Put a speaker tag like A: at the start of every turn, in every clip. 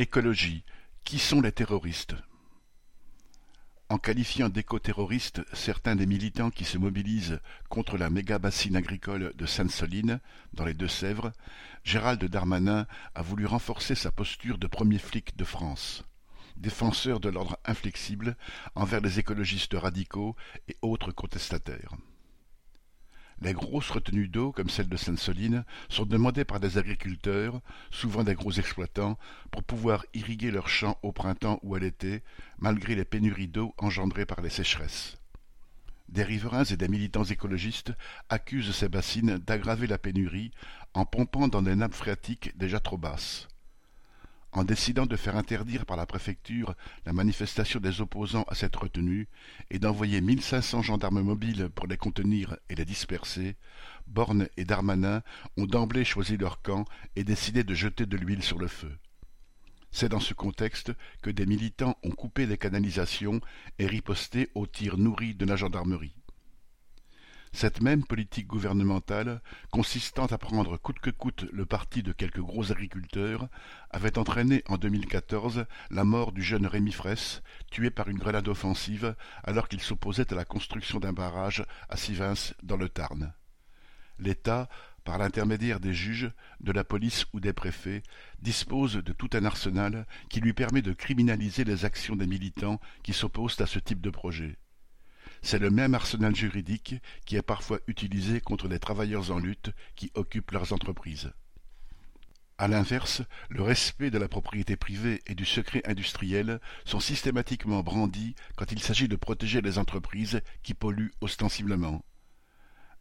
A: Écologie: qui sont les terroristes? En qualifiant d'éco-terroristes certains des militants qui se mobilisent contre la méga-bassine agricole de Sainte-Soline, dans les Deux-Sèvres, Gérald Darmanin a voulu renforcer sa posture de premier flic de France, défenseur de l'ordre inflexible envers les écologistes radicaux et autres contestataires. Les grosses retenues d'eau, comme celle de Sainte-Soline, sont demandées par des agriculteurs, souvent des gros exploitants, pour pouvoir irriguer leurs champs au printemps ou à l'été, malgré les pénuries d'eau engendrées par les sécheresses. Des riverains et des militants écologistes accusent ces bassines d'aggraver la pénurie en pompant dans des nappes phréatiques déjà trop basses. En décidant de faire interdire par la préfecture la manifestation des opposants à cette retenue et d'envoyer mille cinq cents gendarmes mobiles pour les contenir et les disperser, Borne et Darmanin ont d'emblée choisi leur camp et décidé de jeter de l'huile sur le feu. C'est dans ce contexte que des militants ont coupé les canalisations et riposté aux tirs nourris de la gendarmerie. Cette même politique gouvernementale, consistant à prendre coûte que coûte le parti de quelques gros agriculteurs, avait entraîné en 2014 la mort du jeune Rémi Fraisse, tué par une grenade offensive alors qu'il s'opposait à la construction d'un barrage à Sivins dans le Tarn. L'État, par l'intermédiaire des juges, de la police ou des préfets, dispose de tout un arsenal qui lui permet de criminaliser les actions des militants qui s'opposent à ce type de projet. C'est le même arsenal juridique qui est parfois utilisé contre les travailleurs en lutte qui occupent leurs entreprises. À l'inverse, le respect de la propriété privée et du secret industriel sont systématiquement brandis quand il s'agit de protéger les entreprises qui polluent ostensiblement.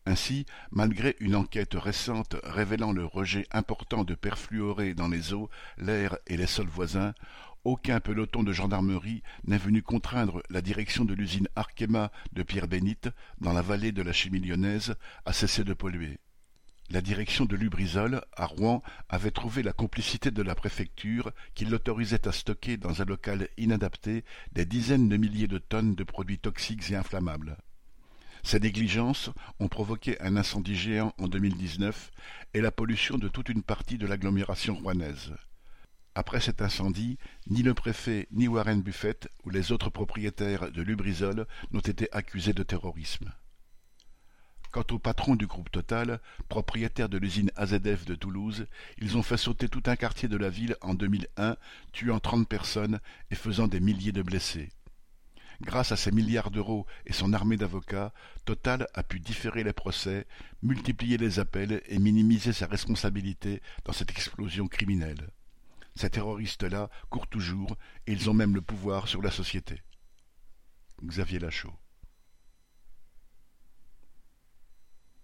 A: Ainsi, malgré une enquête récente révélant le rejet important de perfluorés dans les eaux, l'air et les sols voisins, aucun peloton de gendarmerie n'est venu contraindre la direction de l'usine Arkema de Pierre-Bénite, dans la vallée de la chimie lyonnaise, à cesser de polluer. La direction de Lubrizol, à Rouen, avait trouvé la complicité de la préfecture qui l'autorisait à stocker dans un local inadapté des dizaines de milliers de tonnes de produits toxiques et inflammables. Ces négligences ont provoqué un incendie géant en 2019 et la pollution de toute une partie de l'agglomération rouennaise. Après cet incendie, ni le préfet ni Warren Buffett ou les autres propriétaires de Lubrizol n'ont été accusés de terrorisme. Quant au patron du groupe Total, propriétaire de l'usine AZF de Toulouse, ils ont fait sauter tout un quartier de la ville en 2001, tuant trente personnes et faisant des milliers de blessés. Grâce à ses milliards d'euros et son armée d'avocats, Total a pu différer les procès, multiplier les appels et minimiser sa responsabilité dans cette explosion criminelle. Ces terroristes-là courent toujours, et ils ont même le pouvoir sur la société. Xavier Lachaud